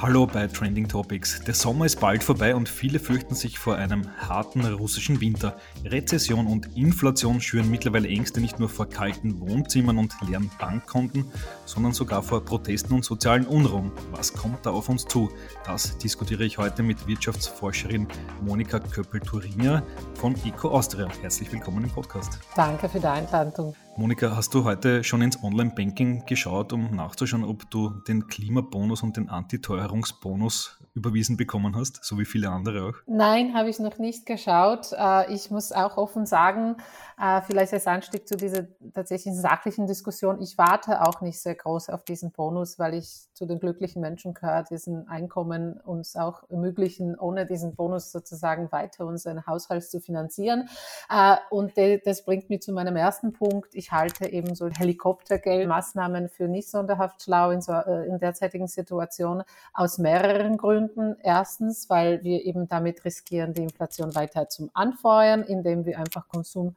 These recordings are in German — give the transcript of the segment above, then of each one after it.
Hallo bei Trending Topics. Der Sommer ist bald vorbei und viele fürchten sich vor einem harten russischen Winter. Rezession und Inflation schüren mittlerweile Ängste nicht nur vor kalten Wohnzimmern und leeren Bankkonten, sondern sogar vor Protesten und sozialen Unruhen. Was kommt da auf uns zu? Das diskutiere ich heute mit Wirtschaftsforscherin Monika Köppel-Turiner von Eco Austria. Herzlich willkommen im Podcast. Danke für die Einladung. Monika, hast du heute schon ins Online-Banking geschaut, um nachzuschauen, ob du den Klimabonus und den Antiteuerungsbonus überwiesen bekommen hast, so wie viele andere auch? Nein, habe ich noch nicht geschaut. Äh, ich muss auch offen sagen, äh, vielleicht als Anstieg zu dieser tatsächlichen sachlichen Diskussion, ich warte auch nicht sehr groß auf diesen Bonus, weil ich zu den glücklichen Menschen gehöre, diesen Einkommen uns auch ermöglichen, ohne diesen Bonus sozusagen weiter unseren Haushalt zu finanzieren. Äh, und das bringt mich zu meinem ersten Punkt. Ich halte eben so Helikoptergeldmaßnahmen für nicht sonderhaft schlau in, so, in derzeitigen Situation aus mehreren Gründen. Gründen. Erstens, weil wir eben damit riskieren, die Inflation weiter zum Anfeuern, indem wir einfach Konsum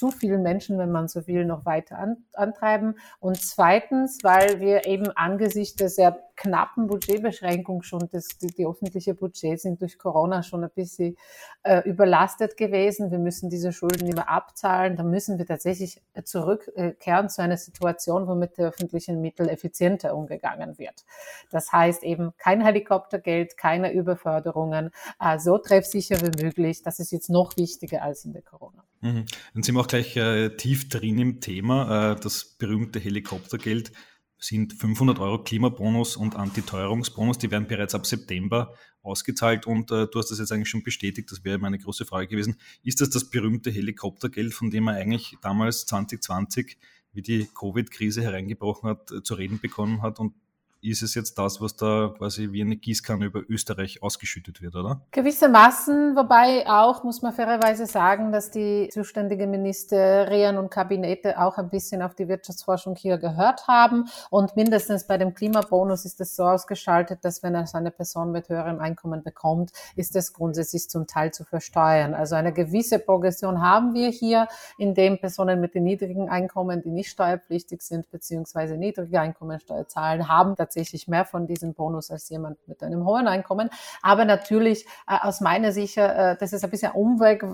zu vielen Menschen, wenn man so will, noch weiter an, antreiben. Und zweitens, weil wir eben angesichts der sehr knappen Budgetbeschränkung schon, das, die, die öffentliche Budgets sind durch Corona schon ein bisschen äh, überlastet gewesen. Wir müssen diese Schulden immer abzahlen. Da müssen wir tatsächlich zurückkehren zu einer Situation, wo mit den öffentlichen Mitteln effizienter umgegangen wird. Das heißt eben kein Helikoptergeld, keine Überförderungen, äh, so treffsicher wie möglich. Das ist jetzt noch wichtiger als in der Corona. Mhm. Dann sind wir auch gleich äh, tief drin im Thema. Äh, das berühmte Helikoptergeld sind 500 Euro Klimabonus und Antiteuerungsbonus. Die werden bereits ab September ausgezahlt und äh, du hast das jetzt eigentlich schon bestätigt. Das wäre meine große Frage gewesen. Ist das das berühmte Helikoptergeld, von dem man eigentlich damals 2020, wie die Covid-Krise hereingebrochen hat, äh, zu reden bekommen hat und ist es jetzt das, was da quasi wie eine Gießkanne über Österreich ausgeschüttet wird, oder? Gewissermaßen, wobei auch, muss man fairerweise sagen, dass die zuständigen Ministerien und Kabinette auch ein bisschen auf die Wirtschaftsforschung hier gehört haben. Und mindestens bei dem Klimabonus ist es so ausgeschaltet, dass wenn es eine Person mit höherem Einkommen bekommt, ist es grundsätzlich zum Teil zu versteuern. Also eine gewisse Progression haben wir hier, indem Personen mit den niedrigen Einkommen, die nicht steuerpflichtig sind, beziehungsweise niedrige Einkommensteuer zahlen, haben tatsächlich mehr von diesem Bonus als jemand mit einem hohen Einkommen. Aber natürlich äh, aus meiner Sicht, äh, das ist ein bisschen Umweg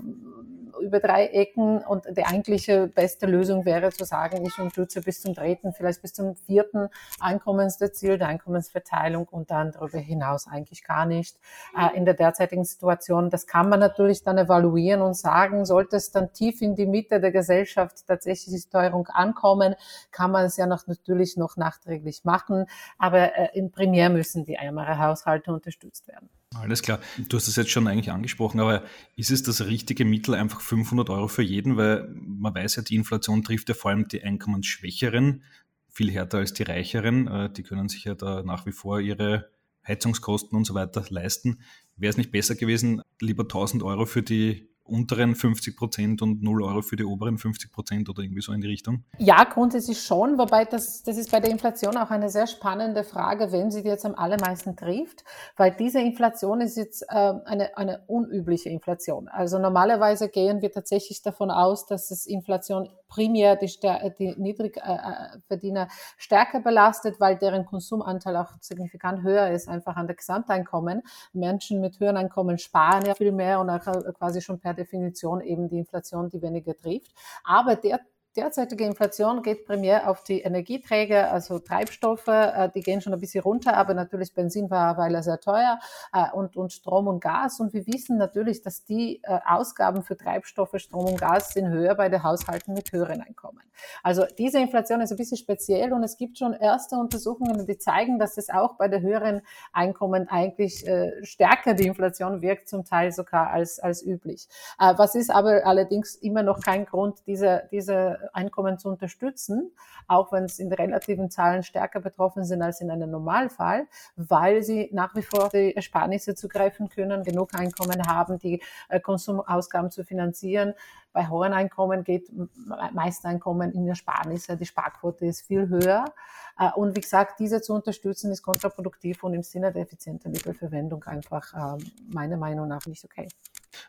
über drei Ecken und die eigentliche beste Lösung wäre zu sagen, ich unterstütze bis zum dritten, vielleicht bis zum vierten Einkommensziel der Einkommensverteilung und dann darüber hinaus eigentlich gar nicht. Äh, in der derzeitigen Situation, das kann man natürlich dann evaluieren und sagen, sollte es dann tief in die Mitte der Gesellschaft tatsächlich die Steuerung ankommen, kann man es ja noch natürlich noch nachträglich machen, aber äh, in Primär müssen die ärmere Haushalte unterstützt werden. Alles klar. Du hast es jetzt schon eigentlich angesprochen, aber ist es das richtige Mittel einfach 500 Euro für jeden? Weil man weiß ja, die Inflation trifft ja vor allem die Einkommensschwächeren viel härter als die Reicheren. Äh, die können sich ja da nach wie vor ihre Heizungskosten und so weiter leisten. Wäre es nicht besser gewesen, lieber 1000 Euro für die unteren 50 Prozent und 0 Euro für die oberen 50 Prozent oder irgendwie so in die Richtung? Ja, grundsätzlich schon, wobei das, das ist bei der Inflation auch eine sehr spannende Frage, wenn sie jetzt am allermeisten trifft, weil diese Inflation ist jetzt äh, eine, eine unübliche Inflation. Also normalerweise gehen wir tatsächlich davon aus, dass es Inflation primär die, die Niedrigverdiener äh, stärker belastet, weil deren Konsumanteil auch signifikant höher ist, einfach an der Gesamteinkommen. Menschen mit höheren Einkommen sparen ja viel mehr und auch äh, quasi schon per Definition eben die Inflation, die weniger trifft. Aber der derzeitige Inflation geht primär auf die Energieträger, also Treibstoffe, äh, die gehen schon ein bisschen runter, aber natürlich Benzin war weil er sehr teuer äh, und, und Strom und Gas. Und wir wissen natürlich, dass die äh, Ausgaben für Treibstoffe, Strom und Gas sind höher bei den Haushalten mit höheren Einkommen. Also diese Inflation ist ein bisschen speziell und es gibt schon erste Untersuchungen, die zeigen, dass es auch bei den höheren Einkommen eigentlich stärker die Inflation wirkt, zum Teil sogar als, als üblich. Was ist aber allerdings immer noch kein Grund, diese, diese Einkommen zu unterstützen, auch wenn es in relativen Zahlen stärker betroffen sind als in einem Normalfall, weil sie nach wie vor die Ersparnisse zugreifen können, genug Einkommen haben, die äh, Konsumausgaben zu finanzieren. Bei hohen Einkommen geht meist Einkommen in Ersparnisse, die Sparquote ist viel höher. Äh, und wie gesagt, diese zu unterstützen ist kontraproduktiv und im Sinne der effizienten Mittelverwendung einfach ähm, meiner Meinung nach nicht okay.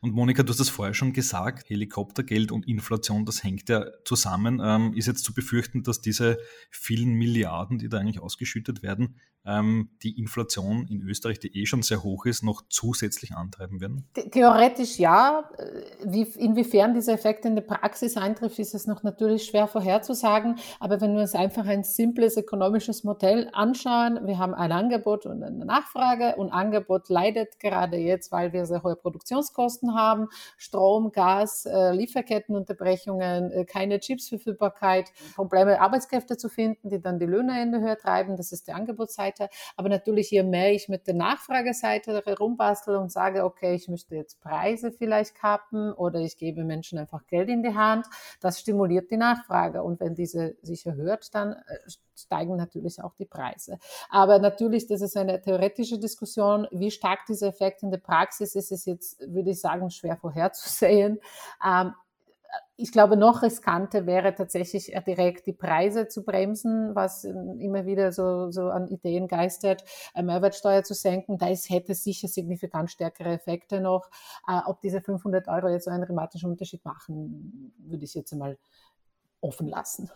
Und Monika, du hast das vorher schon gesagt, Helikoptergeld und Inflation, das hängt ja zusammen. Ähm, ist jetzt zu befürchten, dass diese vielen Milliarden, die da eigentlich ausgeschüttet werden, die Inflation in Österreich, die eh schon sehr hoch ist, noch zusätzlich antreiben werden? Theoretisch ja. Wie, inwiefern dieser Effekt in der Praxis eintrifft, ist es noch natürlich schwer vorherzusagen. Aber wenn wir uns einfach ein simples ökonomisches Modell anschauen, wir haben ein Angebot und eine Nachfrage und Angebot leidet gerade jetzt, weil wir sehr hohe Produktionskosten haben, Strom, Gas, äh, Lieferkettenunterbrechungen, äh, keine Chipsverfügbarkeit, Probleme Arbeitskräfte zu finden, die dann die Löhne in die Höhe treiben. Das ist die Angebotsseite. Seite. Aber natürlich, je mehr ich mit der Nachfrageseite herumbastel und sage, okay, ich möchte jetzt Preise vielleicht kappen oder ich gebe Menschen einfach Geld in die Hand, das stimuliert die Nachfrage. Und wenn diese sich erhöht, dann äh, steigen natürlich auch die Preise. Aber natürlich, das ist eine theoretische Diskussion. Wie stark dieser Effekt in der Praxis ist, ist jetzt, würde ich sagen, schwer vorherzusehen. Ähm, ich glaube, noch riskanter wäre tatsächlich äh, direkt die Preise zu bremsen, was ähm, immer wieder so, so an Ideen geistert, äh, Mehrwertsteuer zu senken. Da hätte sicher signifikant stärkere Effekte noch. Äh, ob diese 500 Euro jetzt so einen dramatischen Unterschied machen, würde ich jetzt einmal offen lassen.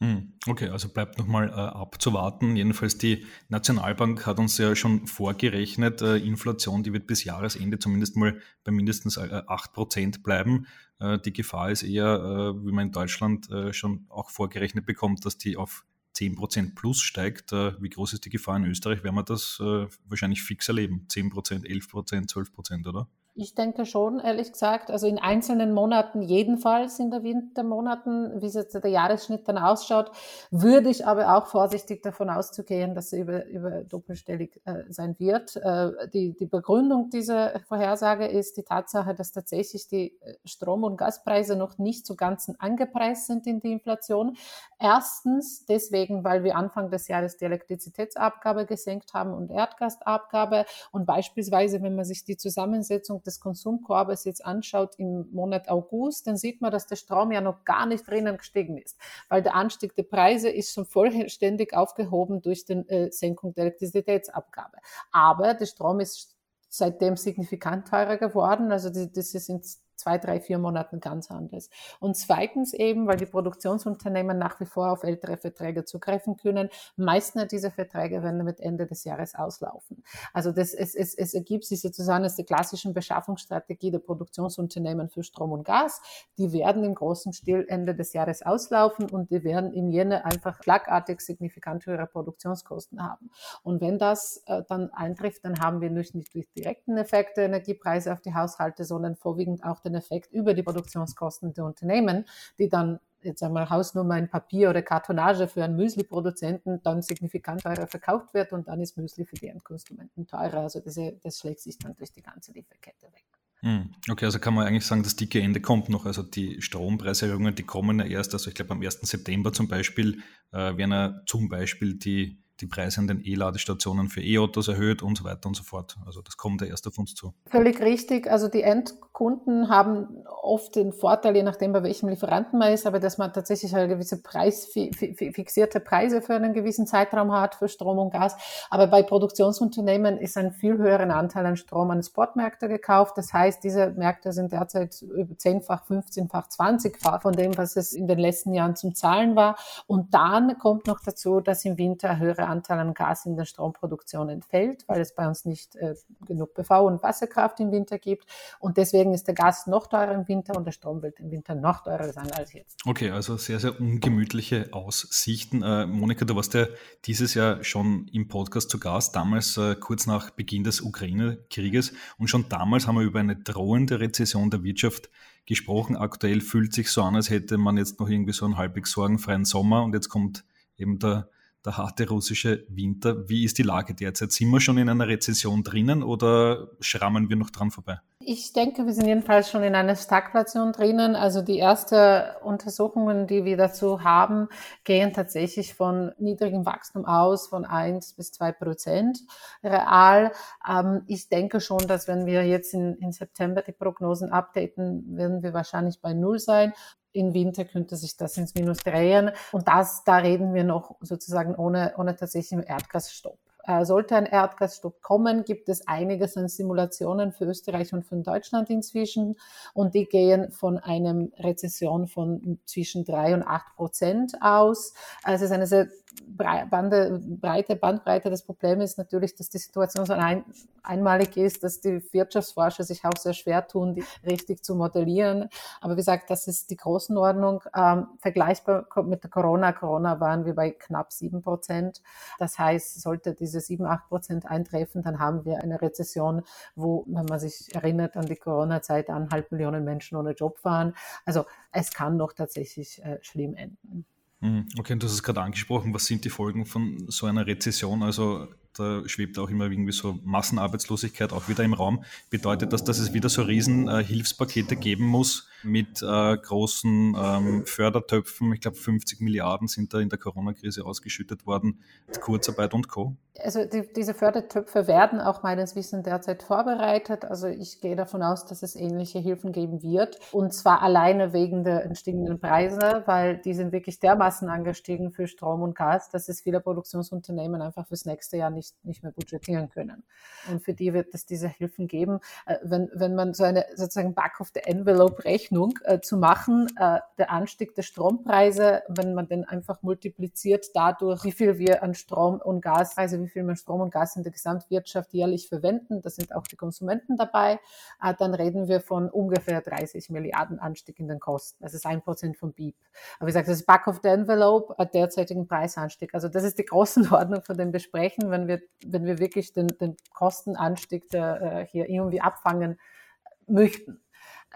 Hm, okay, also bleibt nochmal äh, abzuwarten. Jedenfalls die Nationalbank hat uns ja schon vorgerechnet, äh, Inflation, die wird bis Jahresende zumindest mal bei mindestens äh, 8% bleiben. Äh, die Gefahr ist eher, äh, wie man in Deutschland äh, schon auch vorgerechnet bekommt, dass die auf 10% plus steigt. wie groß ist die Gefahr in Österreich? Werden wir das wahrscheinlich fix erleben? 10%, 11%, 12%, oder? Ich denke schon, ehrlich gesagt. Also in einzelnen Monaten jedenfalls in der Wintermonaten, wie es jetzt der Jahresschnitt dann ausschaut, würde ich aber auch vorsichtig davon auszugehen, dass sie über, über doppelstellig äh, sein wird. Äh, die, die Begründung dieser Vorhersage ist die Tatsache, dass tatsächlich die äh, Strom- und Gaspreise noch nicht so ganz angepreist sind in die Inflation. Erstens deswegen, weil wir Anfang des Jahres die Elektrizitätsabgabe gesenkt haben und Erdgasabgabe und beispielsweise, wenn man sich die Zusammensetzung des Konsumkorbes jetzt anschaut im Monat August, dann sieht man, dass der Strom ja noch gar nicht drinnen gestiegen ist, weil der Anstieg der Preise ist schon vollständig aufgehoben durch die äh, Senkung der Elektrizitätsabgabe. Aber der Strom ist seitdem signifikant teurer geworden. Also das sind zwei, drei, vier Monaten ganz anders. Und zweitens eben, weil die Produktionsunternehmen nach wie vor auf ältere Verträge zugreifen können. Meistens dieser Verträge werden mit Ende des Jahres auslaufen. Also das, es, es, es ergibt sich sozusagen aus der klassischen Beschaffungsstrategie der Produktionsunternehmen für Strom und Gas. Die werden im großen Stil Ende des Jahres auslaufen und die werden im Jänner einfach schlagartig signifikant höhere Produktionskosten haben. Und wenn das äh, dann eintrifft, dann haben wir nicht, nicht durch direkten Effekte Energiepreise auf die Haushalte, sondern vorwiegend auch den Effekt über die Produktionskosten der Unternehmen, die dann jetzt einmal Hausnummer in Papier oder Kartonage für einen Müsli-Produzenten dann signifikant teurer verkauft wird und dann ist Müsli für die Endkonsumenten teurer. Also das, das schlägt sich dann durch die ganze Lieferkette weg. Hm, okay, also kann man eigentlich sagen, das dicke Ende kommt noch. Also die Strompreiserhöhungen, die kommen ja erst, also ich glaube am 1. September zum Beispiel, äh, werden ja zum Beispiel die die Preise an den E-Ladestationen für E-Autos erhöht und so weiter und so fort. Also das kommt ja erst auf uns zu. Völlig richtig. Also die Endkunden haben oft den Vorteil, je nachdem bei welchem Lieferanten man ist, aber dass man tatsächlich eine gewisse Preis, fixierte Preise für einen gewissen Zeitraum hat für Strom und Gas. Aber bei Produktionsunternehmen ist ein viel höheren Anteil an Strom an Spotmärkte gekauft. Das heißt, diese Märkte sind derzeit über zehnfach, 15-fach, 20-fach von dem, was es in den letzten Jahren zum Zahlen war. Und dann kommt noch dazu, dass im Winter höhere höhere Anteil an Gas in der Stromproduktion entfällt, weil es bei uns nicht äh, genug PV und Wasserkraft im Winter gibt. Und deswegen ist der Gas noch teurer im Winter und der Strom wird im Winter noch teurer sein als jetzt. Okay, also sehr, sehr ungemütliche Aussichten. Äh, Monika, du warst ja dieses Jahr schon im Podcast zu Gast, damals äh, kurz nach Beginn des Ukraine-Krieges. Und schon damals haben wir über eine drohende Rezession der Wirtschaft gesprochen. Aktuell fühlt sich so an, als hätte man jetzt noch irgendwie so einen halbwegs sorgenfreien Sommer und jetzt kommt eben der der harte russische Winter. Wie ist die Lage derzeit? Sind wir schon in einer Rezession drinnen oder schrammen wir noch dran vorbei? Ich denke, wir sind jedenfalls schon in einer Stagflation drinnen. Also die ersten Untersuchungen, die wir dazu haben, gehen tatsächlich von niedrigem Wachstum aus, von eins bis zwei Prozent real. Ähm, ich denke schon, dass wenn wir jetzt in, in September die Prognosen updaten, werden wir wahrscheinlich bei Null sein. Im Winter könnte sich das ins Minus drehen. Und das, da reden wir noch sozusagen ohne, ohne tatsächlichen Erdgasstopp. Äh, sollte ein Erdgasstopp kommen, gibt es einiges an Simulationen für Österreich und für Deutschland inzwischen. Und die gehen von einem Rezession von zwischen drei und acht Prozent aus. Also es ist eine sehr Bande, breite Bandbreite. Das Problem ist natürlich, dass die Situation so ein, einmalig ist, dass die Wirtschaftsforscher sich auch sehr schwer tun, die richtig zu modellieren. Aber wie gesagt, das ist die Größenordnung. Ähm, vergleichbar mit der Corona. Corona waren wir bei knapp sieben Prozent. Das heißt, sollte diese sieben, acht Prozent eintreffen, dann haben wir eine Rezession, wo, wenn man sich erinnert an die Corona-Zeit, eineinhalb Millionen Menschen ohne Job waren. Also es kann doch tatsächlich äh, schlimm enden. Mhm. Okay, du hast es gerade angesprochen. Was sind die Folgen von so einer Rezession? Also da schwebt auch immer irgendwie so Massenarbeitslosigkeit auch wieder im Raum. Bedeutet das, dass es wieder so riesen äh, Hilfspakete geben muss mit äh, großen ähm, Fördertöpfen? Ich glaube, 50 Milliarden sind da in der Corona-Krise ausgeschüttet worden. Kurzarbeit und Co. Also die, diese Fördertöpfe werden auch meines Wissens derzeit vorbereitet. Also ich gehe davon aus, dass es ähnliche Hilfen geben wird. Und zwar alleine wegen der entstehenden Preise, weil die sind wirklich dermaßen angestiegen für Strom und Gas, dass es viele Produktionsunternehmen einfach fürs nächste Jahr nicht nicht, nicht mehr budgetieren können. Und für die wird es diese Hilfen geben. Äh, wenn, wenn man so eine sozusagen Back-of-the-Envelope-Rechnung äh, zu machen, äh, der Anstieg der Strompreise, wenn man den einfach multipliziert dadurch, wie viel wir an Strom und Gas, also wie viel wir Strom und Gas in der Gesamtwirtschaft jährlich verwenden, da sind auch die Konsumenten dabei, äh, dann reden wir von ungefähr 30 Milliarden Anstieg in den Kosten. Das ist ein Prozent vom BIP. Aber wie gesagt, das ist Back-of-the-Envelope, äh, derzeitigen Preisanstieg. Also das ist die Größenordnung von dem Besprechen, wenn wir wir, wenn wir wirklich den, den Kostenanstieg der, äh, hier irgendwie abfangen möchten.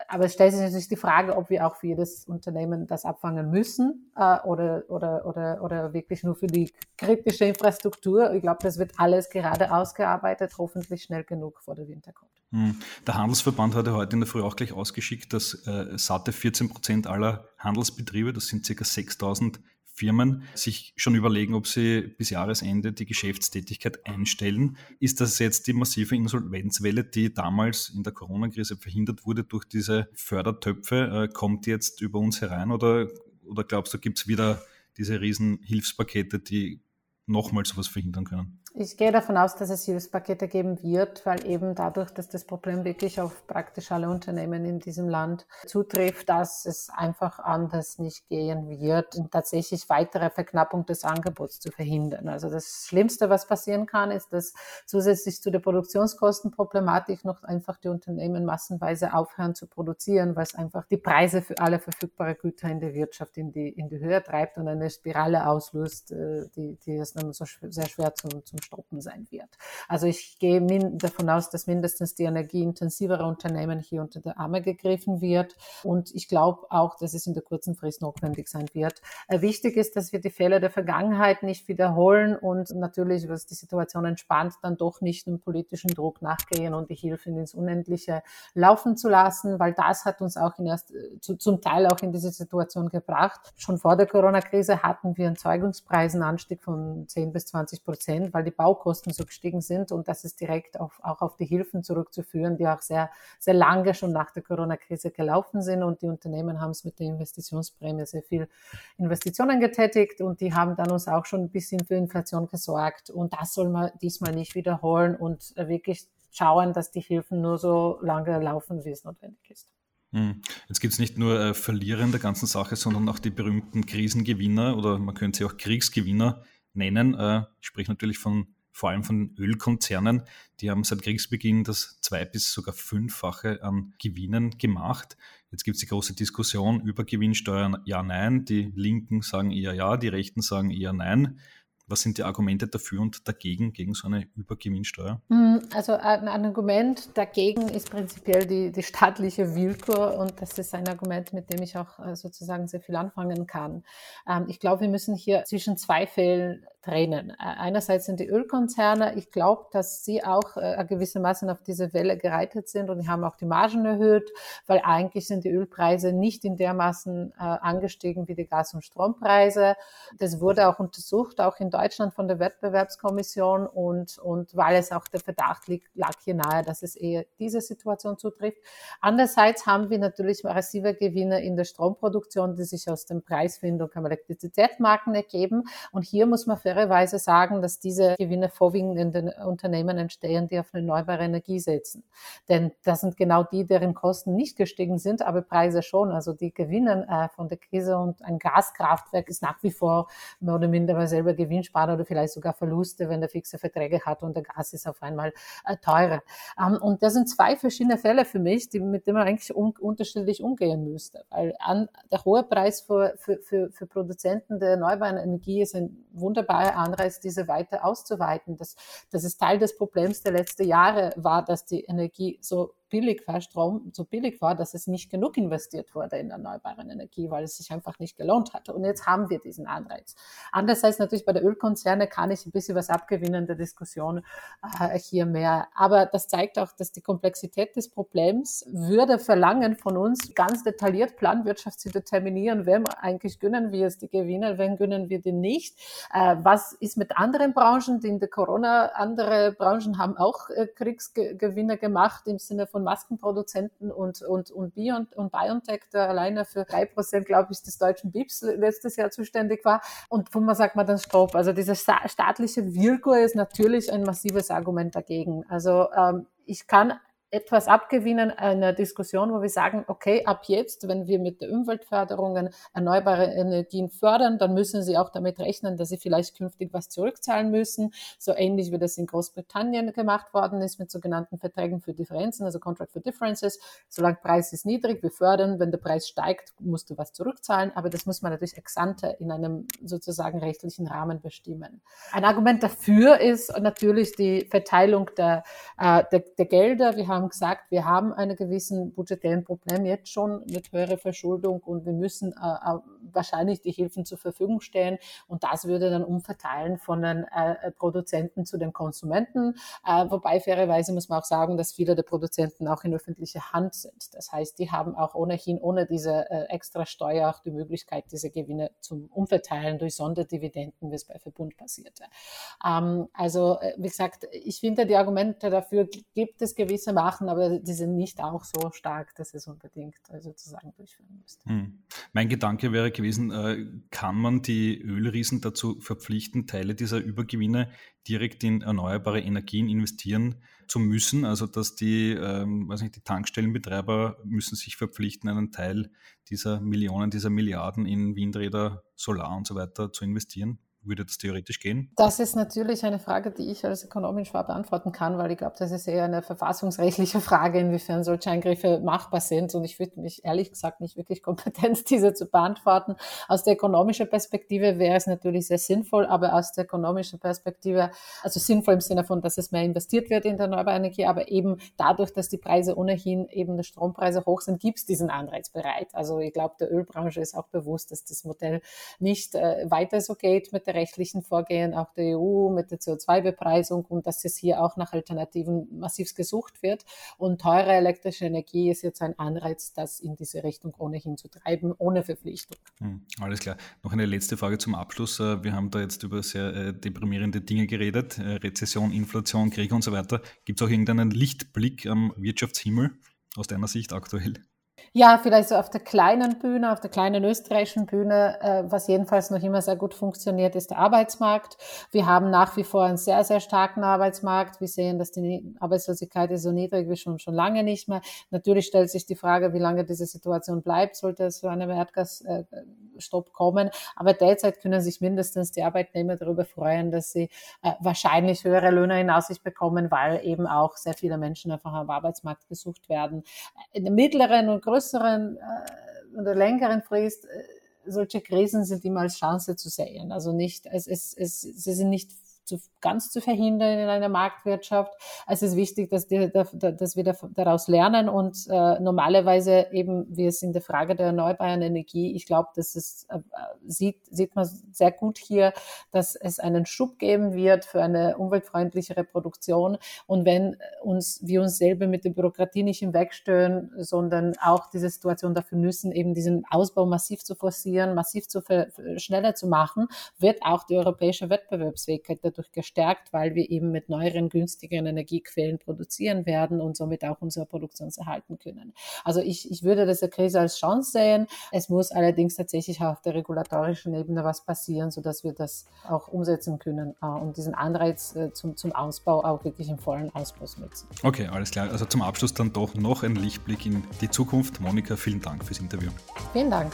Aber es stellt sich natürlich die Frage, ob wir auch für jedes Unternehmen das abfangen müssen äh, oder, oder, oder, oder wirklich nur für die kritische Infrastruktur. Ich glaube, das wird alles gerade ausgearbeitet, hoffentlich schnell genug vor der Winter kommt. Hm. Der Handelsverband hatte heute in der Früh auch gleich ausgeschickt, dass äh, satte 14 Prozent aller Handelsbetriebe, das sind ca. 6000 Firmen sich schon überlegen, ob sie bis Jahresende die Geschäftstätigkeit einstellen. Ist das jetzt die massive Insolvenzwelle, die damals in der Corona-Krise verhindert wurde durch diese Fördertöpfe? Äh, kommt jetzt über uns herein oder, oder glaubst du, gibt es wieder diese riesen Hilfspakete, die nochmal sowas verhindern können? Ich gehe davon aus, dass es Hilfspakete geben wird, weil eben dadurch, dass das Problem wirklich auf praktisch alle Unternehmen in diesem Land zutrifft, dass es einfach anders nicht gehen wird und tatsächlich weitere Verknappung des Angebots zu verhindern. Also das Schlimmste, was passieren kann, ist, dass zusätzlich zu der Produktionskostenproblematik noch einfach die Unternehmen massenweise aufhören zu produzieren, es einfach die Preise für alle verfügbare Güter in der Wirtschaft in die, in die Höhe treibt und eine Spirale auslöst, äh, die, die es dann so sehr schwer zum, zum Stoppen sein wird. Also ich gehe davon aus, dass mindestens die energieintensivere Unternehmen hier unter der Arme gegriffen wird. Und ich glaube auch, dass es in der kurzen Frist notwendig sein wird. Äh, wichtig ist, dass wir die Fehler der Vergangenheit nicht wiederholen und natürlich, was die Situation entspannt, dann doch nicht dem politischen Druck nachgehen und die Hilfe ins Unendliche laufen zu lassen, weil das hat uns auch in erst, zu, zum Teil auch in diese Situation gebracht. Schon vor der Corona-Krise hatten wir einen Zeugungspreisenanstieg von 10 bis 20 Prozent, weil die Baukosten so gestiegen sind und das ist direkt auf, auch auf die Hilfen zurückzuführen, die auch sehr, sehr lange schon nach der Corona-Krise gelaufen sind und die Unternehmen haben es mit der Investitionsprämie sehr viel Investitionen getätigt und die haben dann uns auch schon ein bisschen für Inflation gesorgt und das soll man diesmal nicht wiederholen und wirklich schauen, dass die Hilfen nur so lange laufen, wie es notwendig ist. Hm. Jetzt gibt es nicht nur äh, Verlierer in der ganzen Sache, sondern auch die berühmten Krisengewinner oder man könnte sie auch Kriegsgewinner nennen. Äh, ich spreche natürlich von vor allem von Ölkonzernen. Die haben seit Kriegsbeginn das zwei- bis sogar fünffache an Gewinnen gemacht. Jetzt gibt es die große Diskussion über Gewinnsteuern, ja, nein. Die Linken sagen eher ja, die Rechten sagen eher nein. Was sind die Argumente dafür und dagegen, gegen so eine Übergewinnsteuer? Hm, also ein Argument dagegen ist prinzipiell die, die staatliche Willkür und das ist ein Argument, mit dem ich auch äh, sozusagen sehr viel anfangen kann. Ähm, ich glaube, wir müssen hier zwischen zwei Fällen trennen. Äh, einerseits sind die Ölkonzerne, ich glaube, dass sie auch äh, gewissermaßen auf diese Welle gereitet sind und haben auch die Margen erhöht, weil eigentlich sind die Ölpreise nicht in dermaßen angestiegen wie die Gas- und Strompreise. Das wurde auch untersucht, auch in Deutschland von der Wettbewerbskommission und, und weil es auch der Verdacht liegt, lag hier nahe, dass es eher diese Situation zutrifft. Andererseits haben wir natürlich massive Gewinne in der Stromproduktion, die sich aus dem Preisfindung am Elektrizitätsmarken ergeben. Und hier muss man fairerweise sagen, dass diese Gewinne vorwiegend in den Unternehmen entstehen, die auf erneuerbare Energie setzen. Denn das sind genau die, deren Kosten nicht gestiegen sind, aber Preise schon. Also die gewinnen äh, von der Krise und ein Gaskraftwerk ist nach wie vor mehr oder minder selber Gewinnsparer oder vielleicht sogar Verluste, wenn der fixe Verträge hat und der Gas ist auf einmal äh, teurer. Ähm, und das sind zwei verschiedene Fälle für mich, die, mit denen man eigentlich un unterschiedlich umgehen müsste. Weil an, der hohe Preis für, für, für, für Produzenten der erneuerbaren Energie ist ein wunderbarer Anreiz, diese weiter auszuweiten. Das, das ist Teil des Problems der letzten Jahre war, dass die Energie so billig war, Strom so billig war, dass es nicht genug investiert wurde in erneuerbare Energie, weil es sich einfach nicht gelohnt hatte. Und jetzt haben wir diesen Anreiz. Andererseits natürlich bei der Ölkonzerne kann ich ein bisschen was abgewinnen der Diskussion äh, hier mehr. Aber das zeigt auch, dass die Komplexität des Problems würde verlangen von uns, ganz detailliert Planwirtschaft zu determinieren, wem eigentlich gönnen wir es die Gewinne, wem gönnen wir die nicht. Äh, was ist mit anderen Branchen, die in der Corona, andere Branchen haben auch äh, Kriegsgewinne gemacht im Sinne von von Maskenproduzenten und, und, und, Bio und BioNTech, der alleine für drei Prozent, glaube ich, des deutschen BIPs letztes Jahr zuständig war. Und wo man sagt man dann Stopp. Also diese staatliche Wirkung ist natürlich ein massives Argument dagegen. Also ähm, ich kann etwas abgewinnen einer Diskussion, wo wir sagen, okay, ab jetzt, wenn wir mit der Umweltförderungen erneuerbare Energien fördern, dann müssen sie auch damit rechnen, dass sie vielleicht künftig was zurückzahlen müssen. So ähnlich wie das in Großbritannien gemacht worden ist mit sogenannten Verträgen für Differenzen, also Contract for Differences. Solange Preis ist niedrig, wir fördern, wenn der Preis steigt, musst du was zurückzahlen, aber das muss man natürlich ex ante in einem sozusagen rechtlichen Rahmen bestimmen. Ein Argument dafür ist natürlich die Verteilung der, äh, der, der Gelder. Wir haben haben gesagt, wir haben einen gewissen budgetären Problem jetzt schon mit höherer Verschuldung und wir müssen äh, äh, wahrscheinlich die Hilfen zur Verfügung stellen und das würde dann umverteilen von den äh, Produzenten zu den Konsumenten. Äh, wobei fairerweise muss man auch sagen, dass viele der Produzenten auch in öffentlicher Hand sind. Das heißt, die haben auch ohnehin ohne diese äh, extra Steuer auch die Möglichkeit, diese Gewinne zum Umverteilen durch Sonderdividenden, wie es bei Verbund passierte. Ähm, also äh, wie gesagt, ich finde die Argumente dafür gibt es gewissermaßen machen, aber die sind nicht auch so stark, dass es unbedingt äh, sozusagen durchführen müsste. Hm. Mein Gedanke wäre gewesen, äh, kann man die Ölriesen dazu verpflichten, Teile dieser Übergewinne direkt in erneuerbare Energien investieren zu müssen? Also dass die, ähm, weiß nicht, die Tankstellenbetreiber müssen sich verpflichten, einen Teil dieser Millionen, dieser Milliarden in Windräder, Solar und so weiter zu investieren? Würde das theoretisch gehen? Das ist natürlich eine Frage, die ich als Ökonomin schwer beantworten kann, weil ich glaube, das ist eher eine verfassungsrechtliche Frage, inwiefern solche Eingriffe machbar sind. Und ich fühle mich ehrlich gesagt nicht wirklich kompetent, diese zu beantworten. Aus der ökonomischen Perspektive wäre es natürlich sehr sinnvoll, aber aus der ökonomischen Perspektive, also sinnvoll im Sinne von, dass es mehr investiert wird in der erneuerbare Energie, aber eben dadurch, dass die Preise ohnehin eben die Strompreise hoch sind, gibt es diesen Anreiz bereit. Also ich glaube, der Ölbranche ist auch bewusst, dass das Modell nicht äh, weiter so geht mit der rechtlichen Vorgehen auch der EU mit der CO2-Bepreisung und dass es hier auch nach Alternativen massiv gesucht wird. Und teure elektrische Energie ist jetzt ein Anreiz, das in diese Richtung ohnehin zu treiben, ohne Verpflichtung. Hm, alles klar. Noch eine letzte Frage zum Abschluss. Äh, wir haben da jetzt über sehr äh, deprimierende Dinge geredet, äh, Rezession, Inflation, Krieg und so weiter. Gibt es auch irgendeinen Lichtblick am Wirtschaftshimmel aus deiner Sicht aktuell? Ja, vielleicht so auf der kleinen Bühne, auf der kleinen österreichischen Bühne, äh, was jedenfalls noch immer sehr gut funktioniert, ist der Arbeitsmarkt. Wir haben nach wie vor einen sehr, sehr starken Arbeitsmarkt. Wir sehen, dass die Arbeitslosigkeit ist so niedrig wie schon, schon lange nicht mehr. Natürlich stellt sich die Frage, wie lange diese Situation bleibt, sollte es zu einem Erdgasstopp kommen. Aber derzeit können sich mindestens die Arbeitnehmer darüber freuen, dass sie äh, wahrscheinlich höhere Löhne in Aussicht bekommen, weil eben auch sehr viele Menschen einfach am Arbeitsmarkt gesucht werden. In der mittleren und größeren äh, oder längeren Frist äh, solche Krisen sind immer als Chance zu sehen. Also nicht, es, es, es, sie sind nicht zu, ganz zu verhindern in einer Marktwirtschaft. Also es ist wichtig, dass, die, dass wir daraus lernen und äh, normalerweise eben, wie es in der Frage der erneuerbaren Energie, ich glaube, dass es äh, sieht, sieht man sehr gut hier, dass es einen Schub geben wird für eine umweltfreundlichere Produktion. Und wenn uns, wir uns selber mit der Bürokratie nicht hinwegstören, sondern auch diese Situation dafür nützen, eben diesen Ausbau massiv zu forcieren, massiv zu schneller zu machen, wird auch die europäische Wettbewerbsfähigkeit dadurch gestärkt, weil wir eben mit neueren, günstigeren Energiequellen produzieren werden und somit auch unsere Produktion erhalten können. Also ich, ich würde diese Krise als Chance sehen. Es muss allerdings tatsächlich auf der regulatorischen Ebene was passieren, sodass wir das auch umsetzen können äh, und diesen Anreiz äh, zum, zum Ausbau auch wirklich im vollen Ausbruch nutzen. Okay, alles klar. Also zum Abschluss dann doch noch ein Lichtblick in die Zukunft. Monika, vielen Dank fürs Interview. Vielen Dank.